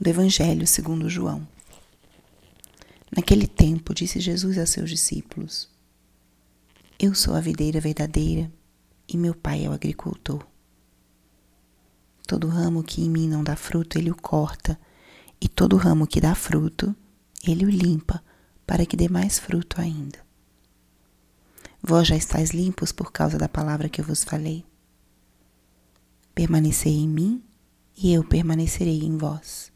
do Evangelho segundo João. Naquele tempo, disse Jesus a seus discípulos: Eu sou a videira verdadeira e meu pai é o agricultor. Todo ramo que em mim não dá fruto, ele o corta, e todo ramo que dá fruto, ele o limpa, para que dê mais fruto ainda. Vós já estáis limpos por causa da palavra que eu vos falei. Permanecei em mim e eu permanecerei em vós.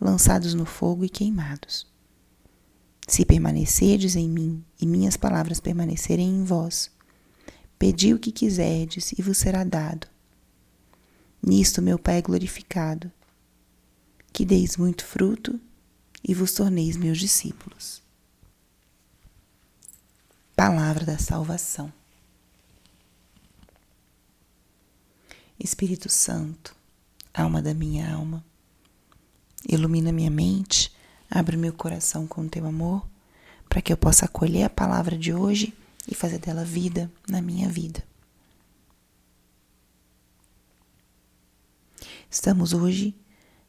lançados no fogo e queimados. Se permanecerdes em mim e minhas palavras permanecerem em vós, pedi o que quiserdes e vos será dado. Nisto meu Pai é glorificado, que deis muito fruto e vos torneis meus discípulos. Palavra da salvação. Espírito Santo, alma da minha alma, Ilumina minha mente, abre meu coração com teu amor, para que eu possa acolher a palavra de hoje e fazer dela vida na minha vida. Estamos hoje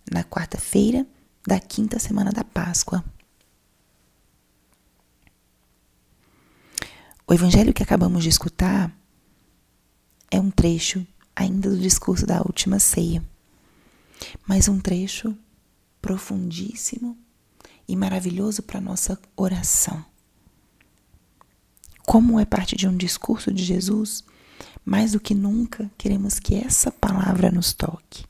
na quarta-feira da quinta semana da Páscoa. O evangelho que acabamos de escutar é um trecho ainda do discurso da última ceia, mas um trecho profundíssimo e maravilhoso para nossa oração. Como é parte de um discurso de Jesus, mais do que nunca queremos que essa palavra nos toque.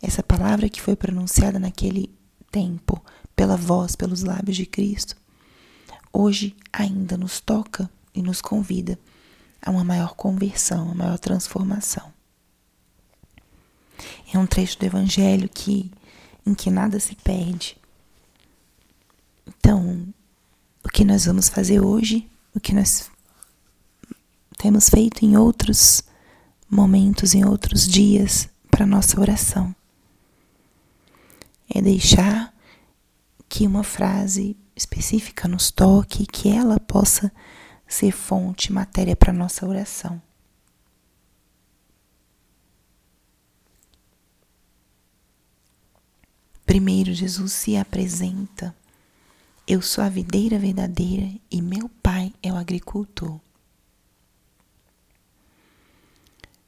Essa palavra que foi pronunciada naquele tempo, pela voz, pelos lábios de Cristo, hoje ainda nos toca e nos convida a uma maior conversão, a maior transformação. É um trecho do Evangelho que em que nada se perde. Então, o que nós vamos fazer hoje, o que nós temos feito em outros momentos, em outros dias para nossa oração, é deixar que uma frase específica nos toque, que ela possa ser fonte, matéria para nossa oração. Primeiro, Jesus se apresenta. Eu sou a videira verdadeira e meu pai é o agricultor.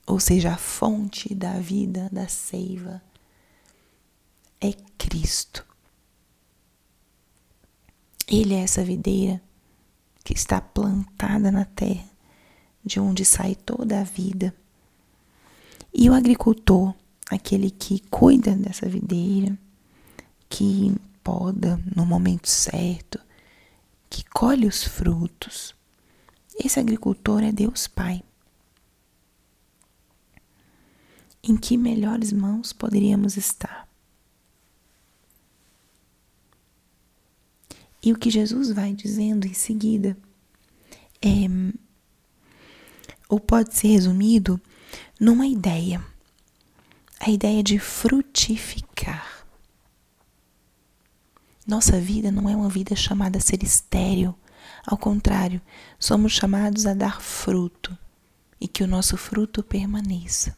Ou seja, a fonte da vida, da seiva, é Cristo. Ele é essa videira que está plantada na terra, de onde sai toda a vida. E o agricultor, aquele que cuida dessa videira, que poda no momento certo, que colhe os frutos. Esse agricultor é Deus Pai. Em que melhores mãos poderíamos estar? E o que Jesus vai dizendo em seguida é, ou pode ser resumido numa ideia, a ideia de frutificar. Nossa vida não é uma vida chamada a ser estéril. Ao contrário, somos chamados a dar fruto e que o nosso fruto permaneça.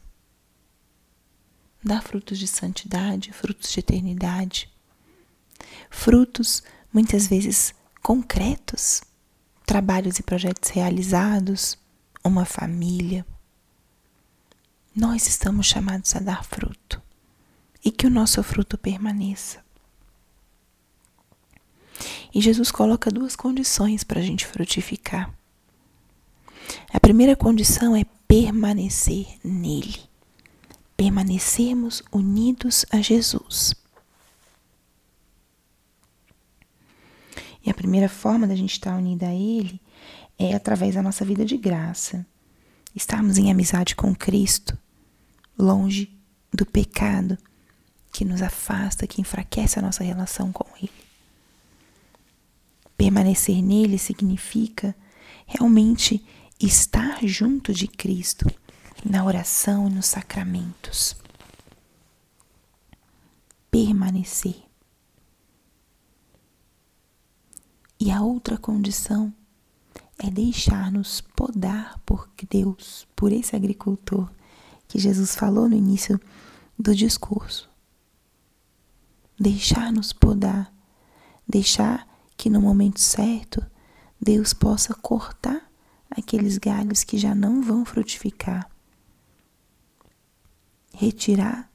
Dar frutos de santidade, frutos de eternidade. Frutos muitas vezes concretos, trabalhos e projetos realizados, uma família. Nós estamos chamados a dar fruto e que o nosso fruto permaneça. E Jesus coloca duas condições para a gente frutificar. A primeira condição é permanecer nele, permanecermos unidos a Jesus. E a primeira forma da gente estar unida a Ele é através da nossa vida de graça, estarmos em amizade com Cristo, longe do pecado que nos afasta, que enfraquece a nossa relação com Ele. Permanecer nele significa realmente estar junto de Cristo na oração e nos sacramentos. Permanecer. E a outra condição é deixar-nos podar por Deus, por esse agricultor que Jesus falou no início do discurso. Deixar-nos podar, deixar que no momento certo Deus possa cortar aqueles galhos que já não vão frutificar, retirar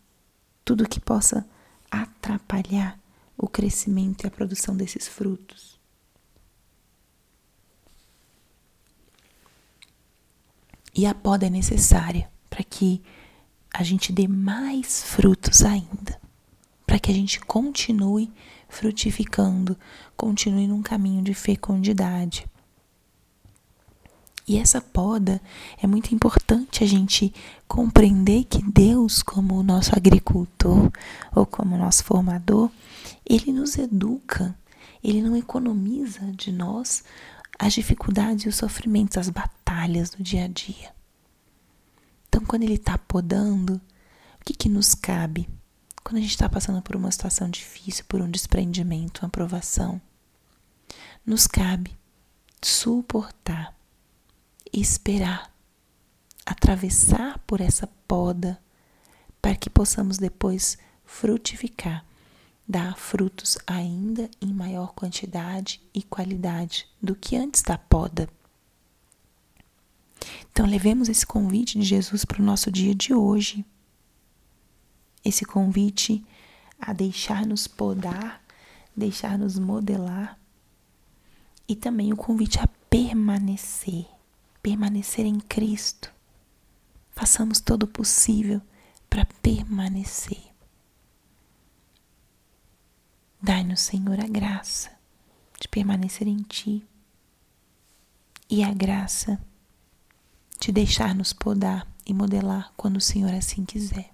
tudo que possa atrapalhar o crescimento e a produção desses frutos. E a poda é necessária para que a gente dê mais frutos ainda, para que a gente continue frutificando, continue num caminho de fecundidade. E essa poda é muito importante a gente compreender que Deus, como o nosso agricultor ou como nosso formador, ele nos educa, ele não economiza de nós as dificuldades e os sofrimentos, as batalhas do dia a dia. Então, quando ele está podando, o que, que nos cabe? Quando a gente está passando por uma situação difícil, por um desprendimento, uma provação, nos cabe suportar, esperar, atravessar por essa poda, para que possamos depois frutificar dá frutos ainda em maior quantidade e qualidade do que antes da poda. Então, levemos esse convite de Jesus para o nosso dia de hoje. Esse convite a deixar-nos podar, deixar-nos modelar e também o convite a permanecer, permanecer em Cristo. Façamos todo o possível para permanecer. Dai-nos, Senhor, a graça de permanecer em Ti e a graça de deixar-nos podar e modelar quando o Senhor assim quiser.